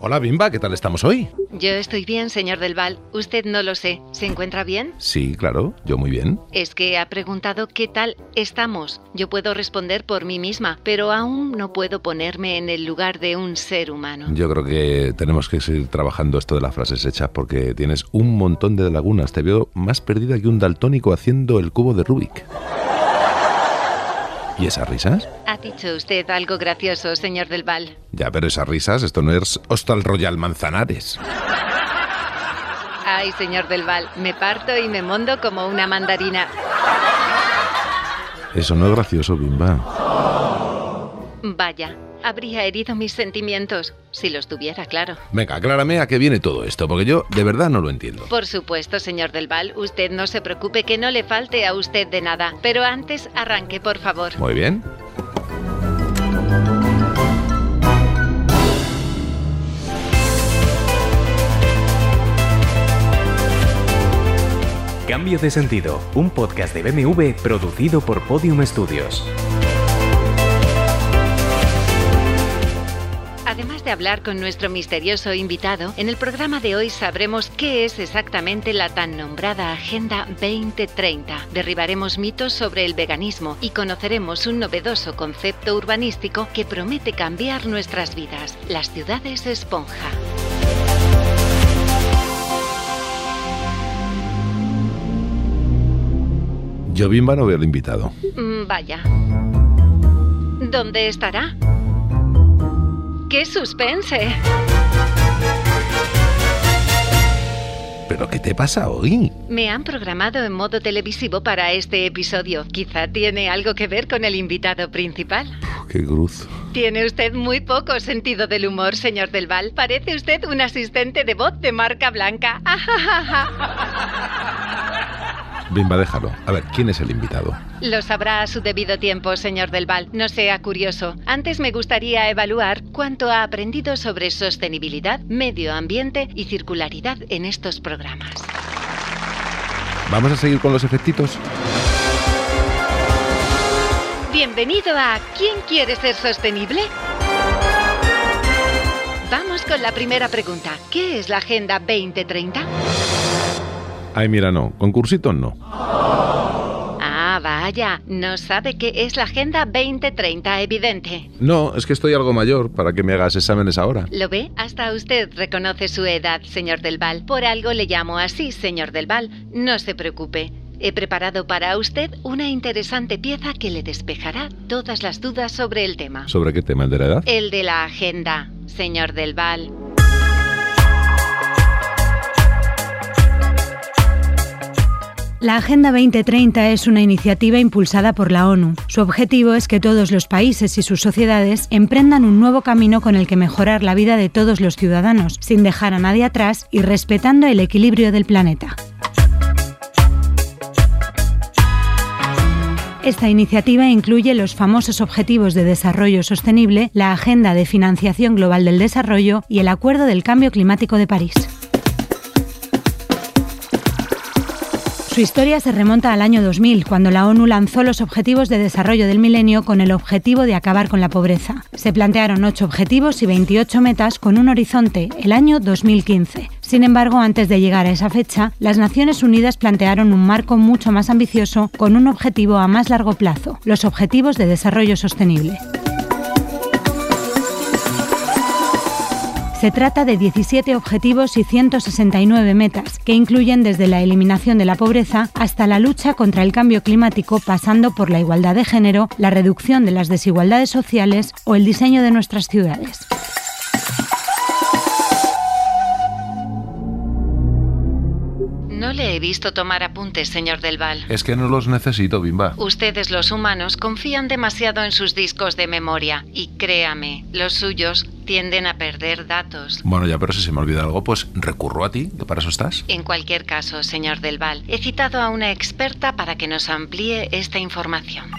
Hola Bimba, ¿qué tal estamos hoy? Yo estoy bien, señor Del Val. Usted no lo sé. ¿Se encuentra bien? Sí, claro, yo muy bien. Es que ha preguntado qué tal estamos. Yo puedo responder por mí misma, pero aún no puedo ponerme en el lugar de un ser humano. Yo creo que tenemos que seguir trabajando esto de las frases hechas porque tienes un montón de lagunas. Te veo más perdida que un daltónico haciendo el cubo de Rubik. ¿Y esas risas? Ha dicho usted algo gracioso, señor Del Val. Ya, pero esas risas, esto no es Hostal Royal Manzanares. Ay, señor Del Val, me parto y me mondo como una mandarina. Eso no es gracioso, Bimba. Vaya, habría herido mis sentimientos, si los tuviera, claro. Venga, aclárame a qué viene todo esto, porque yo de verdad no lo entiendo. Por supuesto, señor Del Val, usted no se preocupe que no le falte a usted de nada. Pero antes, arranque, por favor. Muy bien. Cambio de sentido, un podcast de BMW producido por Podium Studios. De hablar con nuestro misterioso invitado, en el programa de hoy sabremos qué es exactamente la tan nombrada Agenda 2030. Derribaremos mitos sobre el veganismo y conoceremos un novedoso concepto urbanístico que promete cambiar nuestras vidas, las ciudades esponja. Yo Bimba no veo al invitado. Mm, Vaya. ¿Dónde estará? ¡Qué suspense! ¿Pero qué te pasa hoy? Me han programado en modo televisivo para este episodio. Quizá tiene algo que ver con el invitado principal. Uf, qué cruz. Tiene usted muy poco sentido del humor, señor Del Val. Parece usted un asistente de voz de marca blanca. Bimba, déjalo. A ver, ¿quién es el invitado? Lo sabrá a su debido tiempo, señor Del Val. No sea curioso. Antes me gustaría evaluar cuánto ha aprendido sobre sostenibilidad, medio ambiente y circularidad en estos programas. ¿Vamos a seguir con los efectitos? Bienvenido a ¿Quién quiere ser sostenible? Vamos con la primera pregunta. ¿Qué es la Agenda 2030? Ay, mira, no. Concursitos no. Ah, vaya, no sabe qué es la Agenda 2030, evidente. No, es que estoy algo mayor para que me hagas exámenes ahora. ¿Lo ve? Hasta usted reconoce su edad, señor Del Val. Por algo le llamo así, señor Del Val. No se preocupe. He preparado para usted una interesante pieza que le despejará todas las dudas sobre el tema. ¿Sobre qué tema? ¿El de la edad? El de la agenda, señor Del Val. La Agenda 2030 es una iniciativa impulsada por la ONU. Su objetivo es que todos los países y sus sociedades emprendan un nuevo camino con el que mejorar la vida de todos los ciudadanos, sin dejar a nadie atrás y respetando el equilibrio del planeta. Esta iniciativa incluye los famosos Objetivos de Desarrollo Sostenible, la Agenda de Financiación Global del Desarrollo y el Acuerdo del Cambio Climático de París. Su historia se remonta al año 2000, cuando la ONU lanzó los Objetivos de Desarrollo del Milenio con el objetivo de acabar con la pobreza. Se plantearon 8 objetivos y 28 metas con un horizonte, el año 2015. Sin embargo, antes de llegar a esa fecha, las Naciones Unidas plantearon un marco mucho más ambicioso con un objetivo a más largo plazo, los Objetivos de Desarrollo Sostenible. Se trata de 17 objetivos y 169 metas, que incluyen desde la eliminación de la pobreza hasta la lucha contra el cambio climático, pasando por la igualdad de género, la reducción de las desigualdades sociales o el diseño de nuestras ciudades. No le he visto tomar apuntes, señor Del Val. Es que no los necesito, Bimba. Ustedes los humanos confían demasiado en sus discos de memoria y créame, los suyos tienden a perder datos. Bueno, ya, pero si se me olvida algo, pues recurro a ti, que para eso estás. En cualquier caso, señor Del Val, he citado a una experta para que nos amplíe esta información.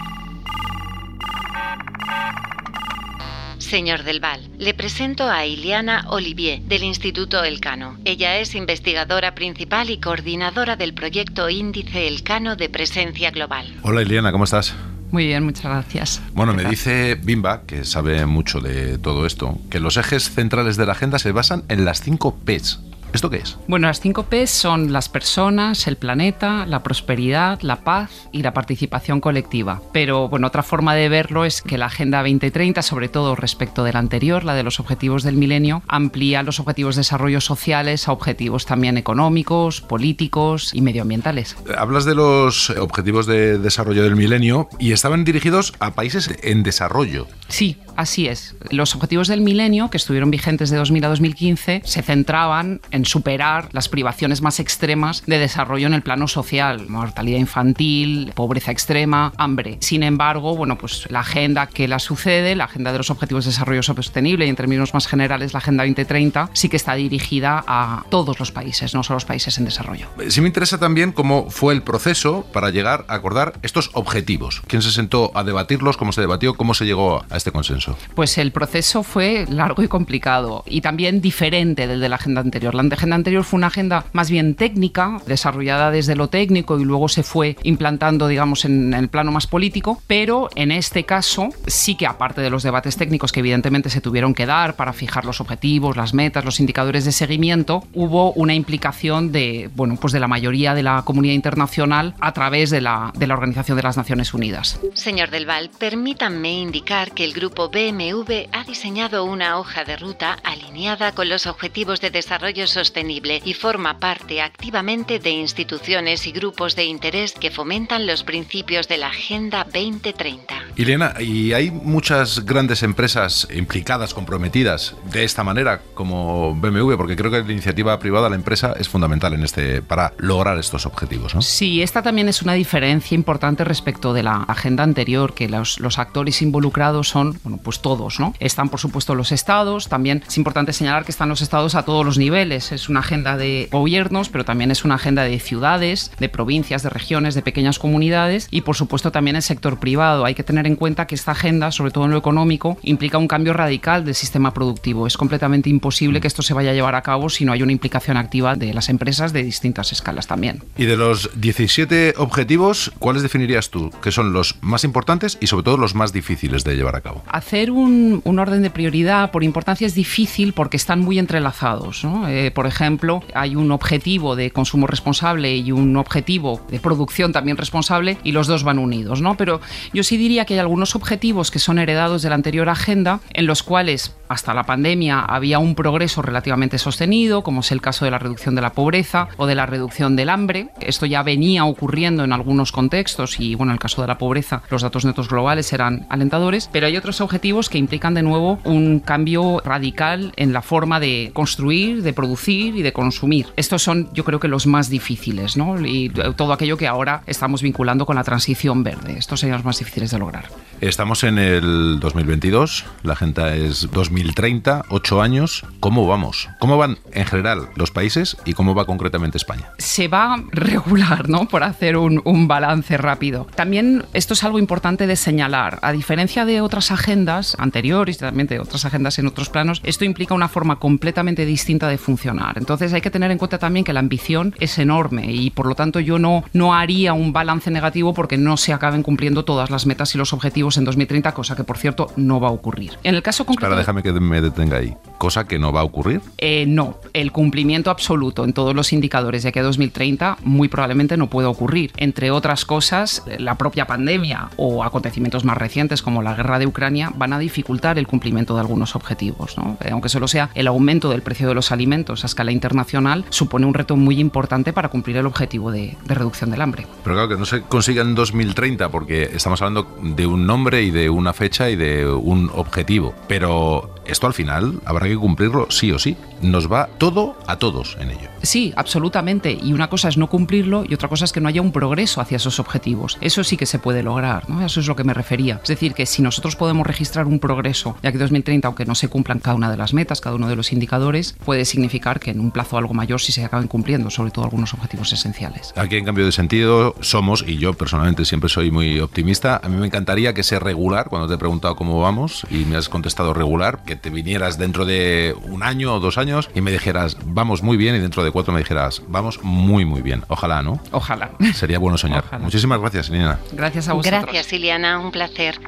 Señor Del Val, le presento a Iliana Olivier del Instituto Elcano. Ella es investigadora principal y coordinadora del proyecto Índice Elcano de Presencia Global. Hola Iliana, ¿cómo estás? Muy bien, muchas gracias. Bueno, me dice Bimba, que sabe mucho de todo esto, que los ejes centrales de la agenda se basan en las cinco P's. ¿Esto qué es? Bueno, las cinco P son las personas, el planeta, la prosperidad, la paz y la participación colectiva. Pero bueno, otra forma de verlo es que la Agenda 2030, sobre todo respecto de la anterior, la de los objetivos del milenio, amplía los objetivos de desarrollo sociales a objetivos también económicos, políticos y medioambientales. Hablas de los objetivos de desarrollo del milenio y estaban dirigidos a países en desarrollo. Sí, así es. Los objetivos del milenio, que estuvieron vigentes de 2000 a 2015, se centraban en superar las privaciones más extremas de desarrollo en el plano social, mortalidad infantil, pobreza extrema, hambre. Sin embargo, bueno, pues la agenda que la sucede, la agenda de los objetivos de desarrollo sostenible y en términos más generales la agenda 2030, sí que está dirigida a todos los países, no solo los países en desarrollo. Sí me interesa también cómo fue el proceso para llegar a acordar estos objetivos. ¿Quién se sentó a debatirlos? ¿Cómo se debatió? ¿Cómo se llegó a este consenso? Pues el proceso fue largo y complicado y también diferente del de la agenda anterior. La agenda anterior fue una agenda más bien técnica, desarrollada desde lo técnico y luego se fue implantando, digamos, en el plano más político, pero en este caso sí que aparte de los debates técnicos que evidentemente se tuvieron que dar para fijar los objetivos, las metas, los indicadores de seguimiento, hubo una implicación de, bueno, pues de la mayoría de la comunidad internacional a través de la, de la Organización de las Naciones Unidas. Señor Del Val, permítanme indicar que el grupo BMV ha diseñado una hoja de ruta alineada con los objetivos de desarrollo sostenible y forma parte activamente de instituciones y grupos de interés que fomentan los principios de la Agenda 2030. Elena, ¿y hay muchas grandes empresas implicadas, comprometidas de esta manera como BMW? Porque creo que la iniciativa privada, la empresa, es fundamental en este para lograr estos objetivos, ¿no? Sí, esta también es una diferencia importante respecto de la agenda anterior, que los, los actores involucrados son, bueno, pues todos, ¿no? Están, por supuesto, los estados, también es importante señalar que están los estados a todos los niveles, es una agenda de gobiernos, pero también es una agenda de ciudades, de provincias, de regiones, de pequeñas comunidades y, por supuesto, también el sector privado. Hay que tener en cuenta que esta agenda, sobre todo en lo económico, implica un cambio radical del sistema productivo. Es completamente imposible que esto se vaya a llevar a cabo si no hay una implicación activa de las empresas de distintas escalas también. Y de los 17 objetivos, ¿cuáles definirías tú que son los más importantes y sobre todo los más difíciles de llevar a cabo? Hacer un, orden de prioridad por importancia es difícil porque están muy entrelazados. ¿no? Eh, por ejemplo, hay un objetivo de consumo responsable y un objetivo de producción también responsable y los dos van unidos. ¿no? Pero yo sí diría que hay algunos objetivos que son heredados de la anterior agenda en los cuales hasta la pandemia había un progreso relativamente sostenido, como es el caso de la reducción de la pobreza o de la reducción del hambre. Esto ya venía ocurriendo en algunos contextos y, bueno, en el caso de la pobreza, los datos netos globales eran alentadores, pero hay otros objetivos que implican de nuevo un cambio radical en la forma de construir, de producir y de consumir. Estos son, yo creo que los más difíciles, ¿no? Y todo aquello que ahora estamos vinculando con la transición verde. Estos serían los más difíciles de lograr. Estamos en el 2022, la agenda es 2030, ocho años. ¿Cómo vamos? ¿Cómo van en general los países y cómo va concretamente España? Se va regular, ¿no? Por hacer un, un balance rápido. También esto es algo importante de señalar. A diferencia de otras agendas anteriores, también de otras agendas en otros planos, esto implica una forma completamente distinta de funcionar. Entonces hay que tener en cuenta también que la ambición es enorme y por lo tanto yo no, no haría un balance negativo porque no se acaben cumpliendo todas las metas y los objetivos en 2030, cosa que por cierto no va a ocurrir. En el caso concreto... Déjame que me detenga ahí. ¿Cosa que no va a ocurrir? Eh, no, el cumplimiento absoluto en todos los indicadores de aquí a 2030 muy probablemente no puede ocurrir. Entre otras cosas, la propia pandemia o acontecimientos más recientes como la guerra de Ucrania van a dificultar el cumplimiento de algunos objetivos. ¿no? Eh, aunque solo sea el aumento del precio de los alimentos a escala internacional, supone un reto muy importante para cumplir el objetivo de, de reducción del hambre. Pero claro que no se consiga en 2030 porque estamos hablando de un nombre y de una fecha y de un objetivo. Pero esto al final habrá que cumplirlo sí o sí. Nos va todo a todos en ello. Sí, absolutamente. Y una cosa es no cumplirlo y otra cosa es que no haya un progreso hacia esos objetivos. Eso sí que se puede lograr, ¿no? Eso es lo que me refería. Es decir, que si nosotros podemos registrar un progreso, ya que 2030, aunque no se cumplan cada una de las metas, cada uno de los indicadores, puede significar que en un plazo algo mayor sí se acaben cumpliendo, sobre todo algunos objetivos esenciales. Aquí en cambio de sentido somos, y yo personalmente siempre soy muy optimista, a mí me encantaría que sea regular, cuando te he preguntado cómo vamos y me has contestado regular, que te vinieras dentro de un año o dos años y me dijeras, vamos muy bien, y dentro de cuatro me dijeras, vamos muy, muy bien. Ojalá, ¿no? Ojalá. Sería bueno soñar. Muchísimas gracias, Liliana. Gracias a vosotros. Gracias, Iliana. Un placer.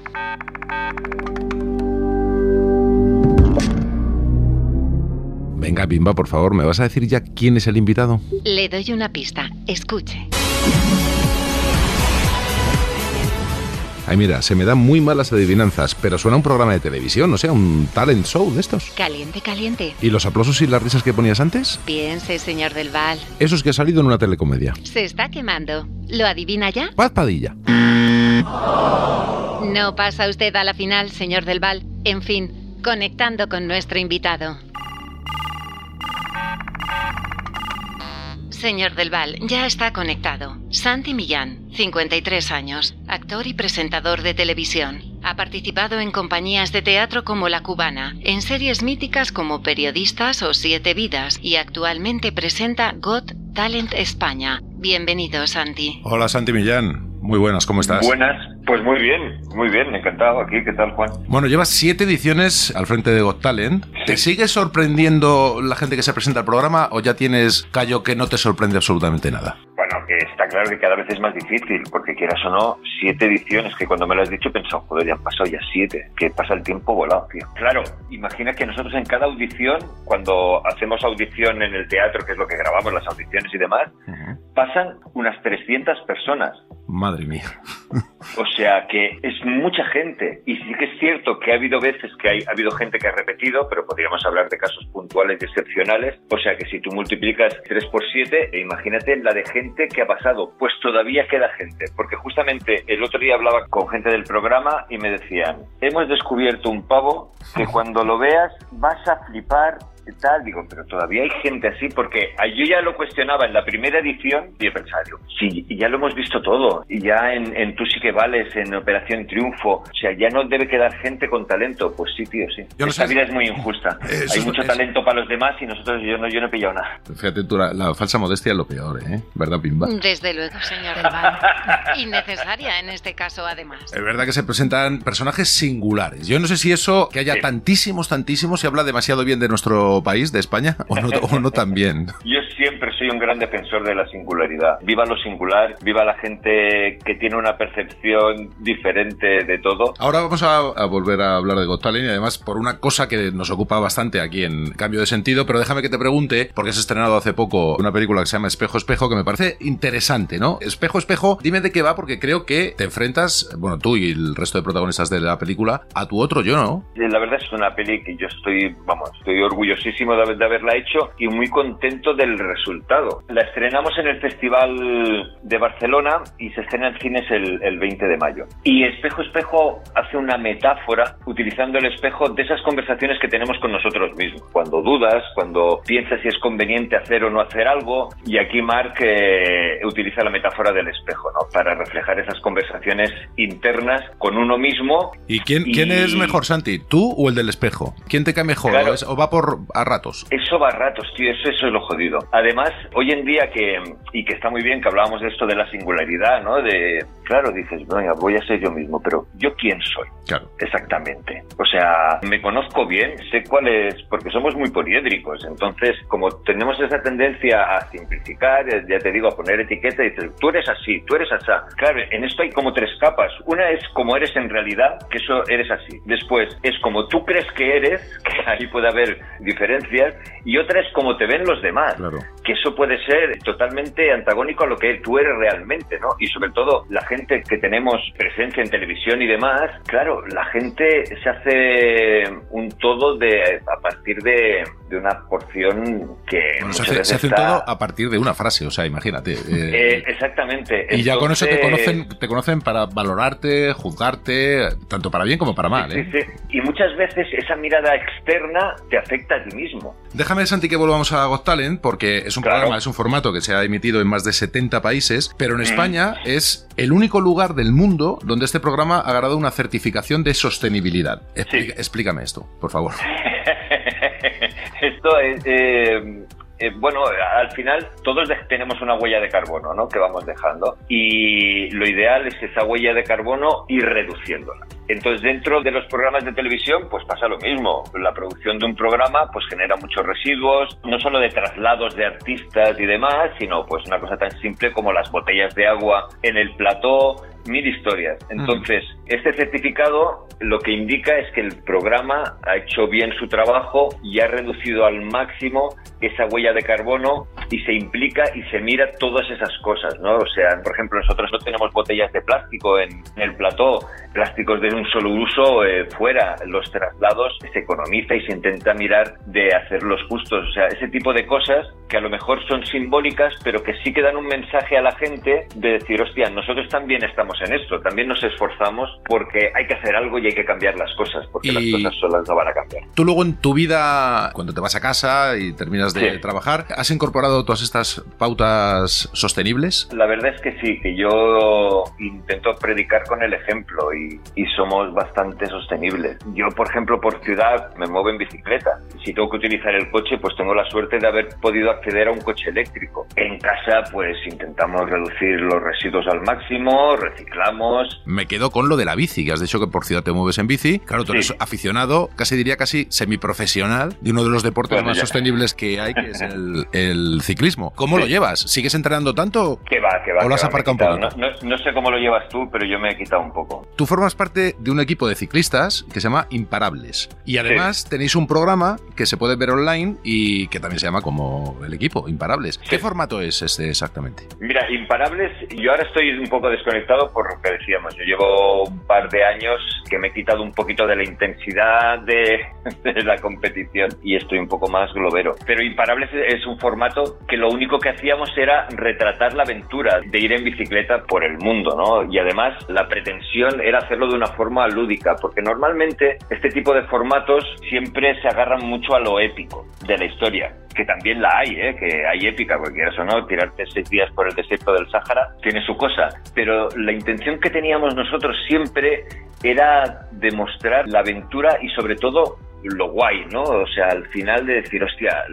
Venga, Bimba, por favor, ¿me vas a decir ya quién es el invitado? Le doy una pista. Escuche. Ay, mira, se me dan muy malas adivinanzas, pero suena un programa de televisión, o sea, un talent show de estos. Caliente, caliente. ¿Y los aplausos y las risas que ponías antes? Piense, señor del Val. Eso es que ha salido en una telecomedia. Se está quemando. ¿Lo adivina ya? Paz Padilla. No pasa usted a la final, señor del Val. En fin, conectando con nuestro invitado. Señor Del Val, ya está conectado. Santi Millán, 53 años, actor y presentador de televisión. Ha participado en compañías de teatro como La Cubana, en series míticas como Periodistas o Siete Vidas y actualmente presenta Got Talent España. Bienvenido, Santi. Hola, Santi Millán. Muy buenas, ¿cómo estás? Buenas, pues muy bien, muy bien, encantado aquí. ¿Qué tal, Juan? Bueno, llevas siete ediciones al frente de Got Talent. ¿Te sigue sorprendiendo la gente que se presenta al programa o ya tienes callo que no te sorprende absolutamente nada? Está claro que cada vez es más difícil, porque quieras o no, siete ediciones que cuando me lo has dicho he pensado, joder, ya han pasado ya siete, que pasa el tiempo volado, tío. Claro, imagina que nosotros en cada audición, cuando hacemos audición en el teatro, que es lo que grabamos, las audiciones y demás, pasan unas 300 personas. Madre mía. O sea que es mucha gente. Y sí que es cierto que ha habido veces que hay, ha habido gente que ha repetido, pero podríamos hablar de casos puntuales y excepcionales. O sea que si tú multiplicas 3 por 7, e imagínate la de gente que ha pasado. Pues todavía queda gente. Porque justamente el otro día hablaba con gente del programa y me decían, hemos descubierto un pavo que cuando lo veas vas a flipar y tal, digo, pero todavía hay gente así, porque yo ya lo cuestionaba en la primera edición y he pensado, digo, sí, y ya lo hemos visto todo, y ya en, en Tú sí que vales, en Operación Triunfo, o sea, ya no debe quedar gente con talento, pues sí, tío, sí. Yo no Esta sé- vida es muy injusta, Eso hay mucho talento para los demás y nosotros, yo no, yo no he pillado nada. Fíjate tú, la, la falsa modestia es lo peor, ¿eh? ¿Verdad, Pimba? Desde luego, señor. Innecesaria en este caso, además. Es verdad que se presentan personajes singulares. Yo no sé si eso, que haya Sí. tantísimos, tantísimos, se habla demasiado bien de nuestro país, de España, o no, o no tan bien. Yo siempre soy un gran defensor de la singularidad. Viva lo singular, viva la gente que tiene una percepción diferente de todo. Ahora vamos a, a volver a hablar de Got Talent y además por una cosa que nos ocupa bastante aquí en Cambio de Sentido, pero déjame que te pregunte, porque se ha estrenado hace poco una película que se llama Espejo Espejo, que me parece interesante, ¿no? Espejo Espejo, dime de qué va, porque creo que te enfrentas, bueno, tú y el resto de protagonistas de la película, a tu otro yo, ¿no? Eh, La verdad es una peli que yo estoy, vamos, estoy orgullosísimo de, de haberla hecho y muy contento del resultado. La estrenamos en el Festival de Barcelona y se estrena en cines el, el 20 de mayo. Y Espejo Espejo hace una metáfora utilizando el espejo de esas conversaciones que tenemos con nosotros mismos. Cuando dudas, cuando piensas si es conveniente hacer o no hacer algo. Y aquí Mark eh, utiliza la metáfora del espejo, ¿no? Para reflejar esas conversaciones internas con uno mismo ¿Y quién, quién Y- es mejor, Santi? ¿Tú o el del espejo? ¿Quién te cae mejor? Claro. ¿O, es- o va por a ratos? Eso va a ratos, tío, eso, eso es lo jodido. Además, hoy en día que, y que está muy bien que hablábamos de esto de la singularidad, ¿no? De, claro, dices, venga, voy a ser yo mismo, pero ¿yo quién soy? Claro. Exactamente. O sea, me conozco bien, sé cuál es, porque somos muy poliédricos. Entonces, como tenemos esa tendencia a simplificar, eh, ya te digo, a poner etiqueta y dices, tú eres así, tú eres así. Claro, en esto hay como tres capas. Una es como eres en realidad, que eso eres así. Después es como tú crees que eres, que ahí puede haber diferencias. Y otra es como te ven los demás Claro. que eso puede ser totalmente antagónico a lo que tú eres realmente, ¿no? Y sobre todo la gente que tenemos presencia en televisión y demás, claro, la gente se hace un todo de a partir de, de una porción que... se hace, todo a partir de una frase, o sea, imagínate. Eh, exactamente. Y ya con eso te conocen, te conocen para valorarte, juzgarte, tanto para bien como para mal. Sí, sí. Y muchas veces esa mirada externa te afecta a ti mismo. Déjame, Santi, que volvamos a Got Talent, porque es un programa, es un formato que se ha emitido en más de 70 países, pero en mm. España es el único lugar del mundo donde este programa ha ganado una certificación de sostenibilidad. Explícame esto, por favor. esto es... Eh, eh, bueno, al final todos tenemos una huella de carbono, ¿no? Que vamos dejando. Y lo ideal es esa huella de carbono ir reduciéndola. Entonces, dentro de los programas de televisión, pues pasa lo mismo. La producción de un programa, pues genera muchos residuos, no solo de traslados de artistas y demás, sino pues una cosa tan simple como las botellas de agua en el plató, mil historias. Entonces, este certificado lo que indica es que el programa ha hecho bien su trabajo y ha reducido al máximo esa huella de carbono y se implica y se mira todas esas cosas, ¿no? O sea, por ejemplo, nosotros no tenemos botellas de plástico en, el plató, plásticos de un solo uso eh, fuera, los traslados se economiza y se intenta mirar de hacerlos justos, o sea, ese tipo de cosas que a lo mejor son simbólicas, pero que sí que dan un mensaje a la gente de decir, hostia, nosotros también estamos en esto, también nos esforzamos porque hay que hacer algo y hay que cambiar las cosas, porque las cosas solas no van a cambiar. Tú luego en tu vida, cuando te vas a casa y terminas de trabajar, ¿has incorporado todas estas pautas sostenibles? La verdad es que sí, que yo intento predicar con el ejemplo y, y somos bastante sostenibles. Yo, por ejemplo, por ciudad me muevo en bicicleta. Si tengo que utilizar el coche, pues tengo la suerte de haber podido acceder a un coche eléctrico. En casa, pues intentamos reducir los residuos al máximo, Me quedo con lo de la bici, que has dicho que por ciudad te mueves en bici. Claro, tú eres aficionado, casi diría casi semiprofesional, de uno de los deportes más sostenibles que hay, que es el, ciclismo. ¿Cómo lo llevas? ¿Sigues entrenando tanto? Que va, que va. ¿O lo has aparcado un poco? No, sé cómo lo llevas tú, pero yo me he quitado un poco. Tú formas parte de un equipo de ciclistas que se llama Imparables. Y además tenéis un programa que se puede ver online y que también se llama como el equipo, Imparables. ¿Qué formato es este exactamente? Mira, Imparables, yo ahora estoy un poco desconectado por lo que decíamos. Yo llevo un par de años que me he quitado un poquito de la intensidad de, de la competición y estoy un poco más globero. Pero Imparables es un formato que lo único que hacíamos era retratar la aventura de ir en bicicleta por el mundo, ¿no? Y además la pretensión era hacerlo de una forma lúdica, porque normalmente este tipo de formatos siempre se agarran mucho a lo épico de la historia, que también la hay, ¿eh? que hay épica, porque quieras o no, tirarte seis días por el desierto del Sáhara tiene su cosa, pero la intención que teníamos nosotros siempre era demostrar la aventura y sobre todo lo guay, ¿no? O sea, al final de decir, hostia,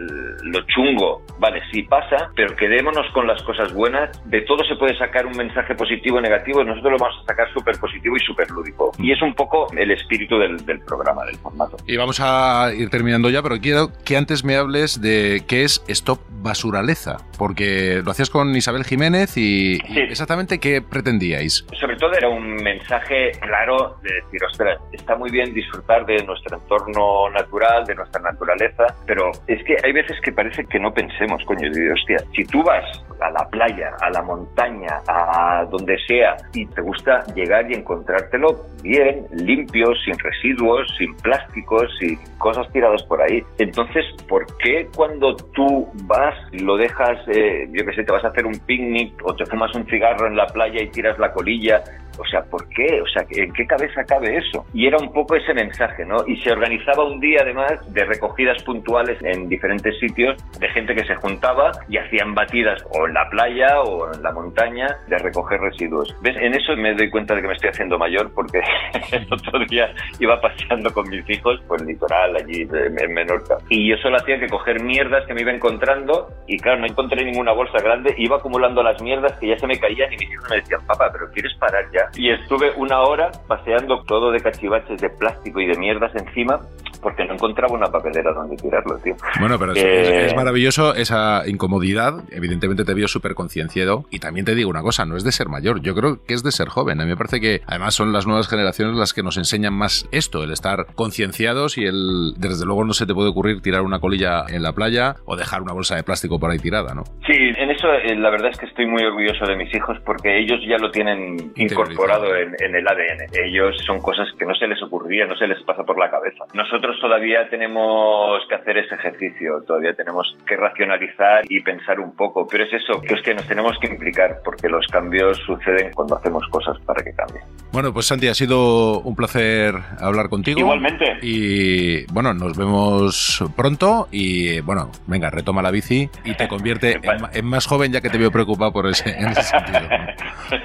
lo chungo, vale, sí pasa, pero quedémonos con las cosas buenas. De todo se puede sacar un mensaje positivo o negativo, nosotros lo vamos a sacar súper positivo y súper lúdico. Y es un poco el espíritu del, programa, del formato. Y vamos a ir terminando ya, pero quiero que antes me hables de qué es Stop Basuraleza, porque lo hacías con Isabel Jiménez y, exactamente qué pretendíais. Sobre todo era un mensaje claro de decir, ostras, está muy bien disfrutar de nuestro entorno natural, de nuestra naturaleza, pero es que hay veces que parece que no pensemos, coño, digo, hostia, si tú vas a la playa, a la montaña, a donde sea, y te gusta llegar y encontrártelo bien, limpio, sin residuos, sin plásticos, sin cosas tiradas por ahí. Entonces, ¿por qué cuando tú vas, lo dejas, eh, yo que sé, te vas a hacer un picnic o te fumas un cigarro en la playa y tiras la colilla o sea, ¿por qué? O sea, ¿en qué cabeza cabe eso? Y era un poco ese mensaje, ¿no? Y se organizaba un día además de recogidas puntuales en diferentes sitios de gente que se juntaba y hacían batidas o en la playa o en la montaña de recoger residuos. ¿Ves? En eso me doy cuenta de que me estoy haciendo mayor porque el otro día iba paseando con mis hijos por el litoral allí en Menorca. Y yo solo hacía que coger mierdas que me iba encontrando y claro, no encontré ninguna bolsa grande, iba acumulando las mierdas que ya se me caían y mis hijos me decían, papá, pero ¿quieres parar ya? Y estuve una hora paseando todo de cachivaches de plástico y de mierdas encima porque no encontraba una papelera donde tirarlo, tío. Bueno, pero es, eh, maravilloso esa incomodidad. Evidentemente te vio súper concienciado. Y también te digo una cosa, no es de ser mayor, yo creo que es de ser joven. A mí me parece que además son las nuevas generaciones las que nos enseñan más esto, el estar concienciados y el, desde luego no se te puede ocurrir tirar una colilla en la playa o dejar una bolsa de plástico por ahí tirada, ¿no? Sí, en eso eh, la verdad es que estoy muy orgulloso de mis hijos porque ellos ya lo tienen incorporado en, en el ADN. Ellos son cosas que no se les ocurría, no se les pasa por la cabeza. Nosotros todavía tenemos que hacer ese ejercicio, todavía tenemos que racionalizar y pensar un poco, pero es eso, que es que nos tenemos que implicar, porque los cambios suceden cuando hacemos cosas para que cambien. Bueno, pues Santi, ha sido un placer hablar contigo. Igualmente. Y bueno, nos vemos pronto y bueno, venga, retoma la bici y te convierte en, más joven ya que te veo preocupado por ese, en ese sentido.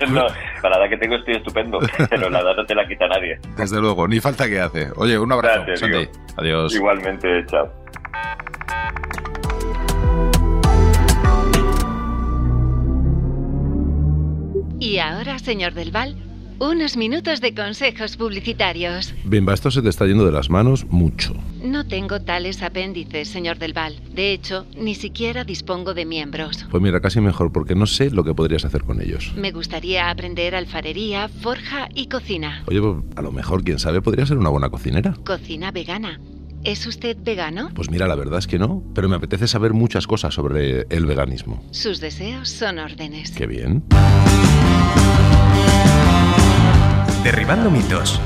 no, para la que tengo estoy estupendo, pero la edad no te la quita nadie. Desde luego, ni falta que hace. Oye, un abrazo, Santi. Adiós. Igualmente, chao. Y ahora, señor Del Val, unos minutos de consejos publicitarios. Bimba, esto se te está yendo de las manos mucho. No tengo tales apéndices, señor Del Val. De hecho, ni siquiera dispongo de miembros. Pues mira, casi mejor, porque no sé lo que podrías hacer con ellos. Me gustaría aprender alfarería, forja y cocina. Oye, pues, a lo mejor, quién sabe, podría ser una buena cocinera. Cocina vegana. ¿Es usted vegano? Pues mira, la verdad es que no, pero me apetece saber muchas cosas sobre el veganismo. Sus deseos son órdenes. Qué bien. Derribando mitos.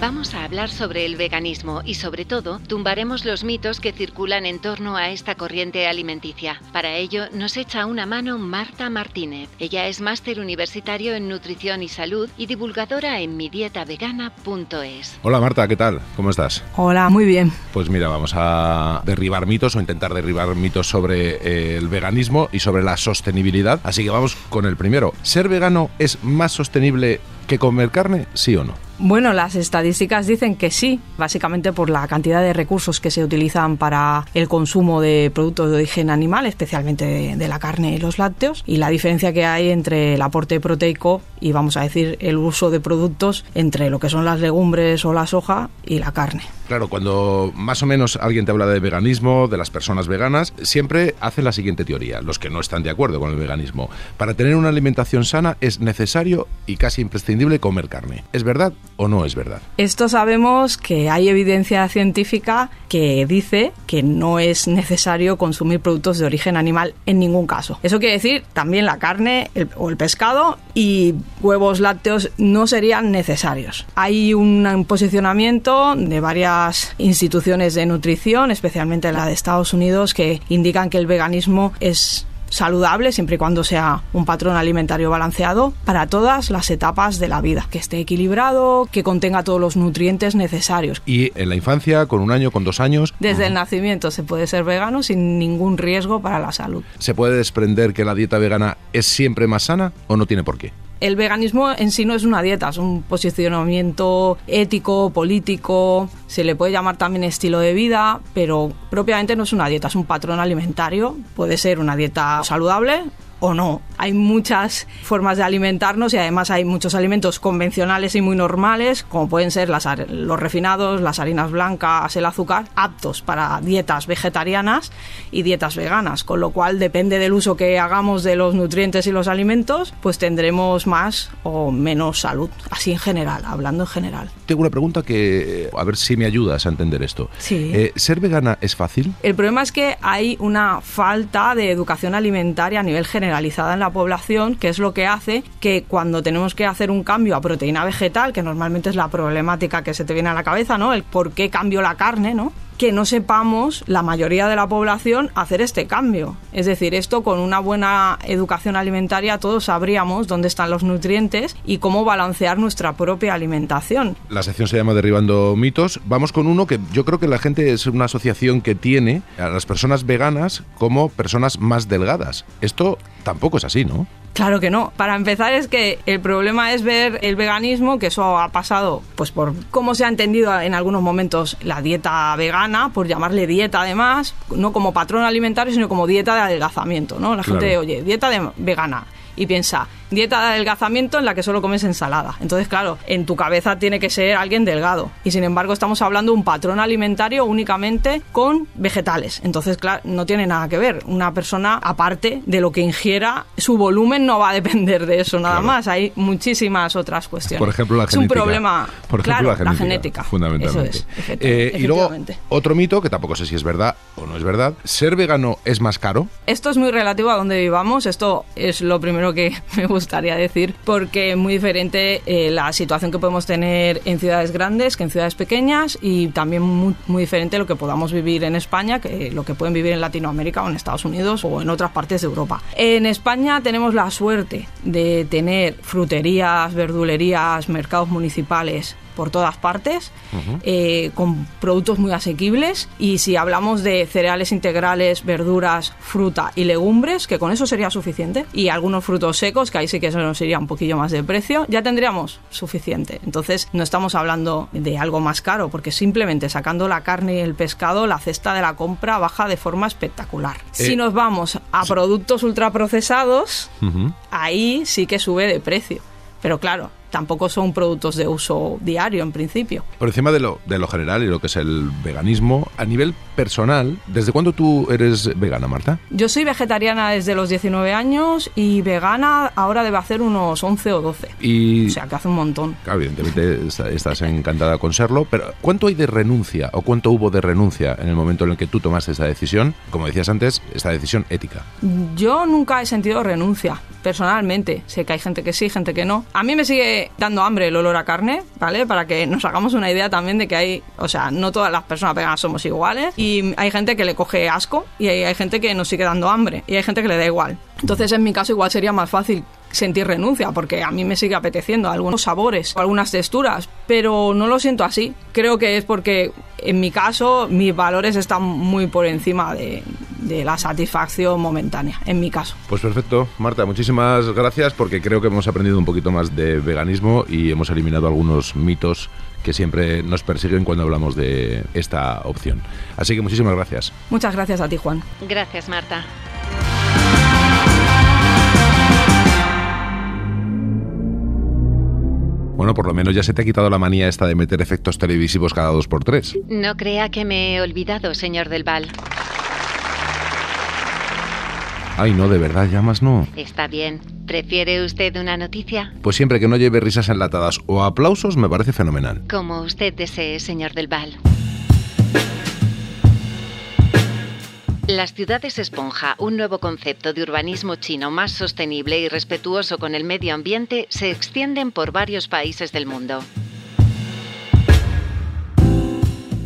Vamos a hablar sobre el veganismo y sobre todo tumbaremos los mitos que circulan en torno a esta corriente alimenticia. Para ello nos echa una mano Marta Martínez. Ella es máster universitario en nutrición y salud y divulgadora en midietavegana.es. Hola Marta, ¿qué tal? ¿Cómo estás? Hola, muy bien. Pues mira, vamos a derribar mitos o intentar derribar mitos sobre eh, el veganismo y sobre la sostenibilidad. Así que vamos con el primero. ¿Ser vegano es más sostenible que comer carne? ¿Sí o no? Bueno, las estadísticas dicen que sí, básicamente por la cantidad de recursos que se utilizan para el consumo de productos de origen animal, especialmente de, la carne y los lácteos, y la diferencia que hay entre el aporte proteico y, vamos a decir, el uso de productos entre lo que son las legumbres o la soja y la carne. Claro, cuando más o menos alguien te habla de veganismo, de las personas veganas, siempre hacen la siguiente teoría, los que no están de acuerdo con el veganismo. Para tener una alimentación sana es necesario y casi imprescindible comer carne. ¿Es verdad o no es verdad? Esto sabemos que hay evidencia científica que dice que no es necesario consumir productos de origen animal en ningún caso. Eso quiere decir también la carne o el pescado y huevos lácteos no serían necesarios. Hay un posicionamiento de varias instituciones de nutrición, especialmente la de Estados Unidos, que indican que el veganismo es saludable siempre y cuando sea un patrón alimentario balanceado para todas las etapas de la vida, que esté equilibrado, que contenga todos los nutrientes necesarios. ¿Y en la infancia, con un año, con dos años? Desde el nacimiento se puede ser vegano sin ningún riesgo para la salud. ¿Se puede desprender que la dieta vegana es siempre más sana o no tiene por qué? El veganismo en sí no es una dieta, es un posicionamiento ético, político, se le puede llamar también estilo de vida, pero propiamente no es una dieta, es un patrón alimentario. Puede ser una dieta saludable o no. Hay muchas formas de alimentarnos y además hay muchos alimentos convencionales y muy normales, como pueden ser las, los refinados, las harinas blancas, el azúcar, aptos para dietas vegetarianas y dietas veganas, con lo cual depende del uso que hagamos de los nutrientes y los alimentos, pues tendremos más o menos salud, así en general, hablando en general. Tengo una pregunta que a ver si me ayudas a entender esto. Sí. Eh, ¿Ser vegana es fácil? El problema es que hay una falta de educación alimentaria a nivel general generalizada en la población, que es lo que hace que cuando tenemos que hacer un cambio a proteína vegetal, que normalmente es la problemática que se te viene a la cabeza, ¿no? El por qué cambio la carne, ¿no? Que no sepamos la mayoría de la población hacer este cambio. Es decir, esto con una buena educación alimentaria todos sabríamos dónde están los nutrientes y cómo balancear nuestra propia alimentación. La sección se llama Derribando mitos. Vamos con uno que yo creo que la gente es una asociación que tiene a las personas veganas como personas más delgadas. Esto tampoco es así, ¿no? Claro que no. Para empezar es que el problema es ver el veganismo, que eso ha pasado pues por cómo se ha entendido en algunos momentos la dieta vegana, por llamarle dieta además, no como patrón alimentario, sino como dieta de adelgazamiento, ¿no? La gente, oye, dieta de vegana y piensa, dieta de adelgazamiento en la que solo comes ensalada. Entonces, claro, en tu cabeza tiene que ser alguien delgado. Y sin embargo, estamos hablando de un patrón alimentario únicamente con vegetales. Entonces, claro, no tiene nada que ver. Una persona, aparte de lo que ingiera, su volumen no va a depender de eso nada más. Hay muchísimas otras cuestiones. Por ejemplo, la es genética. un problema. Por ejemplo, claro, la genética. Fundamentalmente. Eso es, eh, y luego, otro mito, que tampoco sé si es verdad o no es verdad. ¿Ser vegano es más caro? Esto es muy relativo a donde vivamos. Esto es lo primero que me gusta gustaría decir, porque es muy diferente eh, la situación que podemos tener en ciudades grandes que en ciudades pequeñas y también muy, muy diferente lo que podamos vivir en España que lo que pueden vivir en Latinoamérica o en Estados Unidos o en otras partes de Europa. En España tenemos la suerte de tener fruterías, verdulerías, mercados municipales por todas partes, eh, con productos muy asequibles. Y si hablamos de cereales integrales, verduras, fruta y legumbres, que con eso sería suficiente, y algunos frutos secos, que ahí sí que eso nos iría un poquillo más de precio, ya tendríamos suficiente. Entonces no estamos hablando de algo más caro, porque simplemente sacando la carne y el pescado, la cesta de la compra baja de forma espectacular. si Eh, nos vamos a productos ultraprocesados, ahí sí que sube de precio. Pero claro, tampoco son productos de uso diario en principio. Por encima de lo, de lo general y lo que es el veganismo, a nivel personal, ¿desde cuándo tú eres vegana, Marta? Yo soy vegetariana desde los 19 años y vegana ahora debe hacer unos 11 o 12. Y O sea, que hace un montón. Claro, evidentemente está- estás encantada con serlo, pero ¿cuánto hay de renuncia o cuánto hubo de renuncia en el momento en el que tú tomaste esa decisión? Como decías antes, esta decisión ética. Yo nunca he sentido renuncia, personalmente. Sé que hay gente que sí, gente que no. A mí me sigue dando hambre el olor a carne, ¿vale? Para que nos hagamos una idea también de que hay, o sea, no todas las personas veganas somos iguales y hay gente que le coge asco y hay, gente que nos sigue dando hambre y hay gente que le da igual. Entonces, en mi caso, igual sería más fácil sentir renuncia, porque a mí me sigue apeteciendo algunos sabores o algunas texturas, pero no lo siento así. Creo que es porque en mi caso mis valores están muy por encima de, de la satisfacción momentánea, en mi caso. Pues perfecto, Marta, muchísimas gracias porque creo que hemos aprendido un poquito más de veganismo y hemos eliminado algunos mitos que siempre nos persiguen cuando hablamos de esta opción. Así que muchísimas gracias. Muchas gracias a ti, Juan. Gracias, Marta. Bueno, por lo menos ya se te ha quitado la manía esta de meter efectos televisivos cada dos por tres. No crea que me he olvidado, señor Del Val. Ay, no, de verdad, llamas no. Está bien. ¿Prefiere usted una noticia? Pues siempre que no lleve risas enlatadas o aplausos me parece fenomenal. Como usted desee, señor Del Val. Las ciudades esponja, un nuevo concepto de urbanismo chino más sostenible y respetuoso con el medio ambiente, se extienden por varios países del mundo.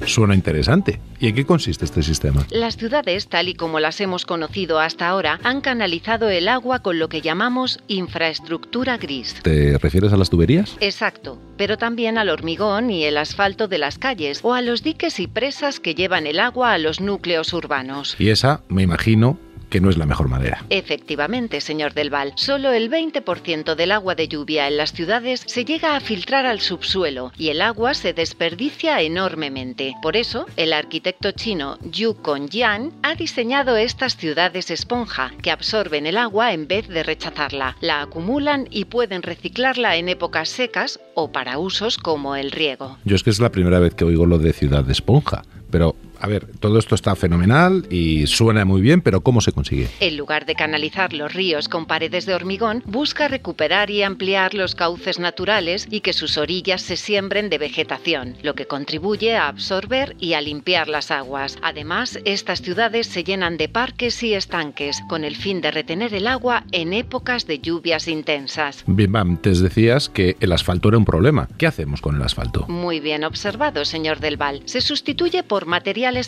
Suena interesante. ¿Y en qué consiste este sistema? Las ciudades, tal y como las hemos conocido hasta ahora, han canalizado el agua con lo que llamamos infraestructura gris. ¿Te refieres a las tuberías? Exacto, pero también al hormigón y el asfalto de las calles o a los diques y presas que llevan el agua a los núcleos urbanos. Y esa, me imagino, que no es la mejor manera. Efectivamente, señor Del Val, solo el 20% del agua de lluvia en las ciudades se llega a filtrar al subsuelo y el agua se desperdicia enormemente. Por eso, el arquitecto chino Yu Kongyan ha diseñado estas ciudades esponja que absorben el agua en vez de rechazarla, la acumulan y pueden reciclarla en épocas secas o para usos como el riego. Yo es que es la primera vez que oigo lo de ciudad de esponja, pero a ver, todo esto está fenomenal y suena muy bien, pero ¿cómo se consigue? En lugar de canalizar los ríos con paredes de hormigón, busca recuperar y ampliar los cauces naturales y que sus orillas se siembren de vegetación, lo que contribuye a absorber y a limpiar las aguas. Además, estas ciudades se llenan de parques y estanques, con el fin de retener el agua en épocas de lluvias intensas. Bien, antes decías que el asfalto era un problema. ¿Qué hacemos con el asfalto? Muy bien observado, señor Del Val. Se sustituye por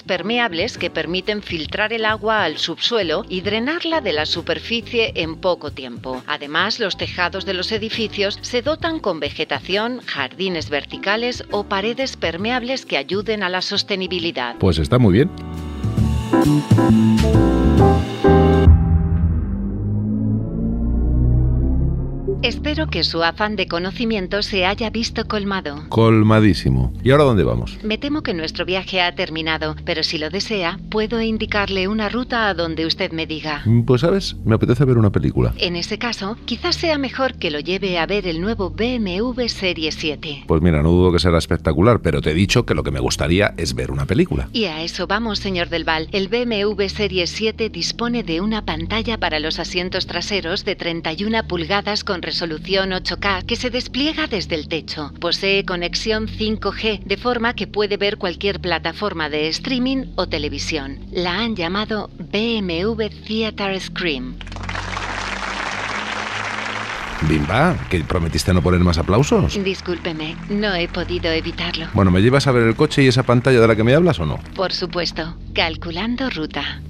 permeables que permiten filtrar el agua al subsuelo y drenarla de la superficie en poco tiempo. Además, los tejados de los edificios se dotan con vegetación, jardines verticales o paredes permeables que ayuden a la sostenibilidad. Pues está muy bien. Espero que su afán de conocimiento se haya visto colmado. Colmadísimo. ¿Y ahora dónde vamos? Me temo que nuestro viaje ha terminado, pero si lo desea, puedo indicarle una ruta a donde usted me diga. Pues sabes, me apetece ver una película. En ese caso, quizás sea mejor que lo lleve a ver el nuevo BMW Serie 7. Pues mira, no dudo que será espectacular, pero te he dicho que lo que me gustaría es ver una película. Y a eso vamos, señor Del Val. El BMW Serie 7 dispone de una pantalla para los asientos traseros de 31 pulgadas con resolución 8K que se despliega desde el techo. Posee conexión 5G, de forma que puede ver cualquier plataforma de streaming o televisión. La han llamado BMW Theater Screen. Bimba, que prometiste no poner más aplausos. Discúlpeme, no he podido evitarlo. Bueno, ¿me llevas a ver el coche y esa pantalla de la que me hablas o no? Por supuesto, calculando ruta.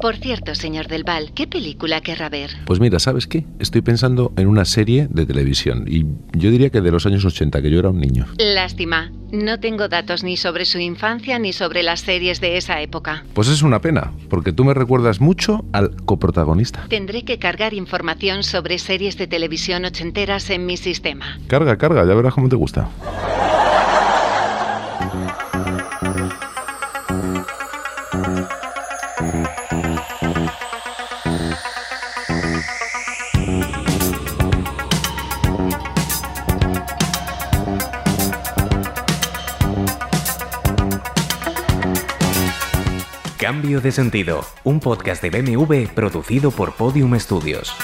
Por cierto, señor Del Val, ¿qué película querrá ver? Pues mira, ¿sabes qué? Estoy pensando en una serie de televisión y yo diría que de los años 80, que yo era un niño. Lástima, no tengo datos ni sobre su infancia ni sobre las series de esa época. Pues es una pena, porque tú me recuerdas mucho al coprotagonista. Tendré que cargar información sobre series de televisión ochenteras en mi sistema. Carga, carga, ya verás cómo te gusta. Cambio de sentido, un podcast de BMW producido por Podium Studios.